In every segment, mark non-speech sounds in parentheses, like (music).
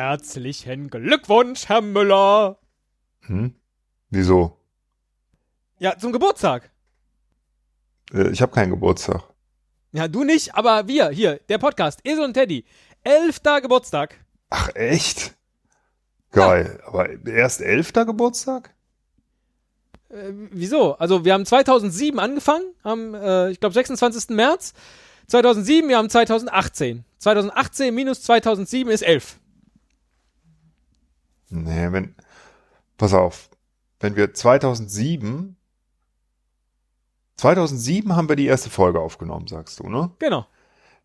Herzlichen Glückwunsch, Herr Müller. Hm? Wieso? Ja, zum Geburtstag. Äh, ich habe keinen Geburtstag. Ja, du nicht, aber wir, hier, der Podcast, Esel und Teddy. Elfter Geburtstag. Ach, echt? Geil. Ja. Aber erst elfter Geburtstag? Äh, wieso? Also, wir haben 2007 angefangen, am, äh, ich glaube, 26. März. 2007, wir haben 2018. 2018 minus 2007 ist 11. Nee, wenn, pass auf, wenn wir 2007, 2007 haben wir die erste Folge aufgenommen, sagst du, ne? Genau.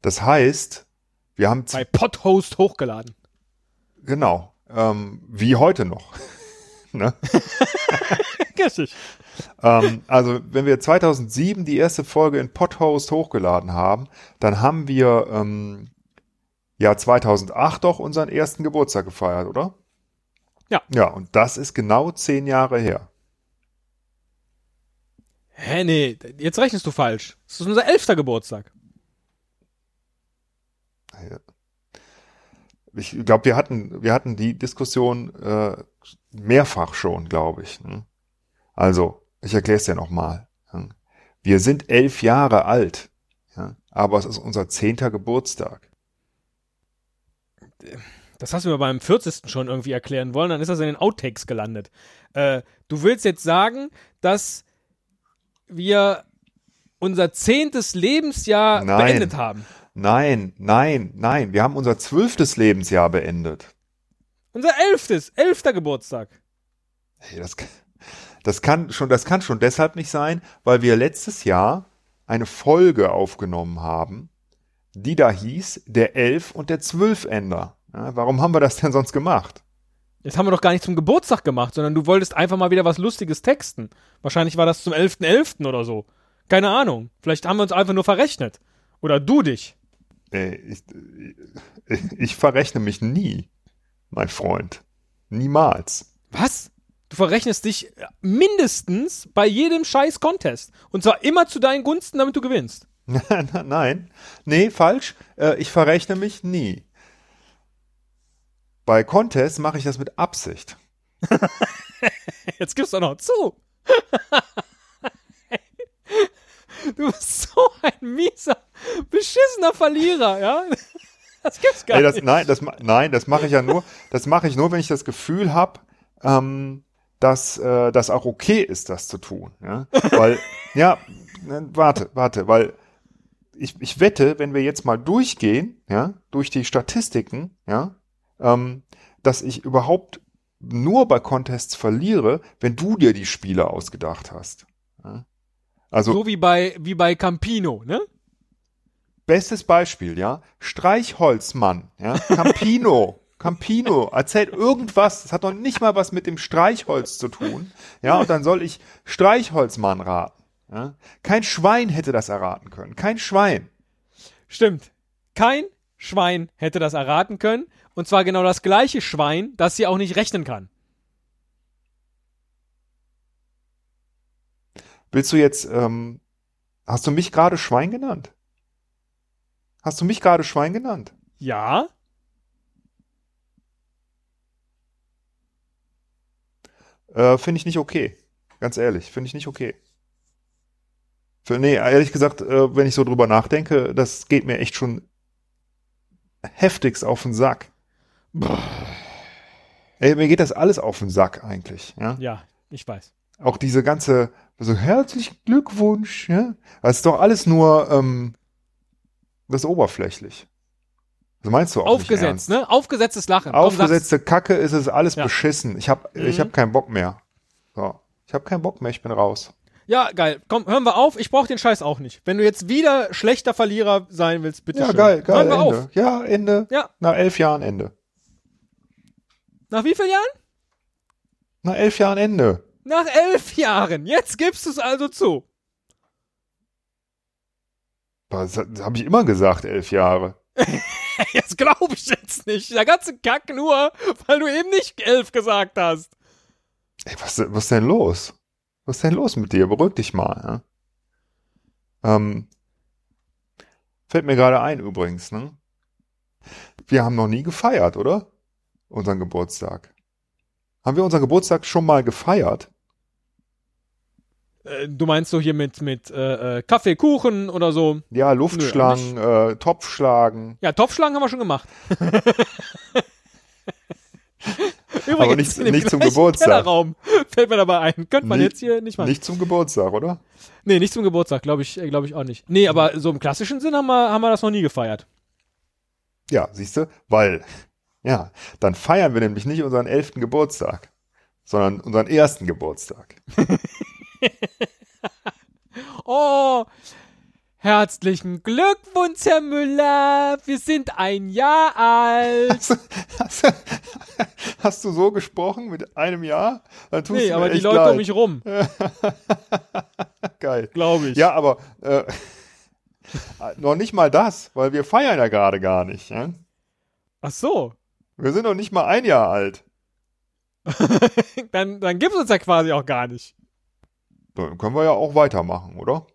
Das heißt, wir haben bei Podhost hochgeladen. Genau, ähm, wie heute noch. (laughs) ne? (laughs) Richtig. ähm, also, wenn wir 2007 die erste Folge in Podhost hochgeladen haben, dann haben wir ähm, ja 2008 doch unseren ersten Geburtstag gefeiert, oder? Ja. Ja, und das ist genau zehn Jahre her. Hä, nee, jetzt rechnest du falsch. Das ist unser elfter Geburtstag. Ich glaube, wir hatten, wir hatten die Diskussion äh, mehrfach schon, glaube ich. Ne? Also, ich erkläre es dir nochmal. Wir sind elf Jahre alt, ja, aber es ist unser zehnter Geburtstag. Das hast du mir beim 40. schon irgendwie erklären wollen, dann ist das in den Outtakes gelandet. Äh, du willst jetzt sagen, dass wir unser zehntes Lebensjahr nein, beendet haben. Nein, nein, nein. Wir haben unser zwölftes Lebensjahr beendet. Unser elftes, elfter Geburtstag. Hey, das, das kann schon, das kann schon deshalb nicht sein, weil wir letztes Jahr eine Folge aufgenommen haben, die da hieß der Elf und der Zwölfender. Ja, warum haben wir das denn sonst gemacht? Das haben wir doch gar nicht zum Geburtstag gemacht, sondern du wolltest einfach mal wieder was Lustiges texten. Wahrscheinlich war das zum 11.11. .11. oder so. Keine Ahnung. Vielleicht haben wir uns einfach nur verrechnet. Oder du dich. Ich, ich, ich verrechne mich nie, mein Freund. Niemals. Was? Du verrechnest dich mindestens bei jedem scheiß Contest. Und zwar immer zu deinen Gunsten, damit du gewinnst. (laughs) Nein. Nee, falsch. Äh, ich verrechne mich nie. Bei Contests mache ich das mit Absicht. (laughs) Jetzt gibst du noch zu. (laughs) du bist so ein mieser, beschissener Verlierer, ja? (laughs) Das gibt's gar Ey, das, nicht. Nein, das, nein, das mache ich ja nur, das mache ich nur, wenn ich das Gefühl habe, ähm, dass äh, das auch okay ist, das zu tun. Ja? Weil, ja, ne, warte, warte, weil ich, ich wette, wenn wir jetzt mal durchgehen, ja, durch die Statistiken, ja, ähm, dass ich überhaupt nur bei Contests verliere, wenn du dir die Spiele ausgedacht hast. Ja? Also so wie bei wie bei Campino, ne? Bestes Beispiel, ja, Streichholzmann, ja, Campino. (laughs) Campino erzählt irgendwas, das hat noch nicht mal was mit dem Streichholz zu tun. Ja, und dann soll ich Streichholzmann raten. Ja? Kein Schwein hätte das erraten können. Kein Schwein. Stimmt. Kein Schwein hätte das erraten können. Und zwar genau das gleiche Schwein, das sie auch nicht rechnen kann. Willst du jetzt, ähm, hast du mich gerade Schwein genannt? Hast du mich gerade Schwein genannt? Ja. Äh, finde ich nicht okay. Ganz ehrlich, finde ich nicht okay. Für, nee, ehrlich gesagt, äh, wenn ich so drüber nachdenke, das geht mir echt schon heftigst auf den Sack. Boah. Ey, mir geht das alles auf den Sack eigentlich, ja? Ja, ich weiß. Auch diese ganze, so herzlichen Glückwunsch, ja? Das ist doch alles nur, ähm, das ist oberflächlich. Das meinst du auch Aufgesetzt, ne? Aufgesetztes Lachen. Aufgesetzte Kacke ist es alles ja. beschissen. Ich hab, mhm. ich hab keinen Bock mehr. So. Ich hab keinen Bock mehr, ich bin raus. Ja, geil. Komm, hören wir auf. Ich brauch den Scheiß auch nicht. Wenn du jetzt wieder schlechter Verlierer sein willst, bitte Ja, schön. geil, geil. Hören wir Ende. auf. Ja, Ende. Ja. Nach elf Jahren Ende. Nach wie vielen Jahren? Nach elf Jahren Ende. Nach elf Jahren. Jetzt gibst du es also zu. Das habe ich immer gesagt, elf Jahre. (laughs) Jetzt glaube ich jetzt nicht. Der ganze Kack nur, weil du eben nicht elf gesagt hast. Ey, was, was ist denn los? Was ist denn los mit dir? Beruhig dich mal. Ja? Ähm, fällt mir gerade ein übrigens, ne? Wir haben noch nie gefeiert, oder? Unseren Geburtstag? Haben wir unseren Geburtstag schon mal gefeiert? Äh, du meinst so hier mit, mit äh, äh, Kaffee, Kuchen oder so? Ja, Luftschlangen, äh, Topfschlagen. Ja, Topfschlagen haben wir schon gemacht. (laughs) Übrigens, Aber nicht- nicht zum Geburtstag. Kellerraum fällt mir dabei ein. Könnte man Nicht- jetzt hier nicht machen. Nicht zum Geburtstag, oder? Nee, nicht zum Geburtstag, glaube ich, äh, glaube ich auch nicht. Nee, aber so im klassischen Sinn haben wir, haben wir das noch nie gefeiert. Ja, siehst du? Weil, ja, dann feiern wir nämlich nicht unseren elften Geburtstag, sondern unseren ersten Geburtstag. (laughs) Oh, herzlichen Glückwunsch, Herr Müller. Wir sind ein Jahr alt. Hast, hast, hast du so gesprochen mit einem Jahr? Dann tust Nee, du aber die Leute leid. um mich rum, (laughs) Geil. glaube ich. Ja, aber äh, (laughs) noch nicht mal das, weil wir feiern ja gerade gar nicht. Ja? Ach so. Wir sind noch nicht mal ein Jahr alt. (laughs) Dann, dann gibt es uns ja quasi auch gar nicht. Dann können wir ja auch weitermachen, oder?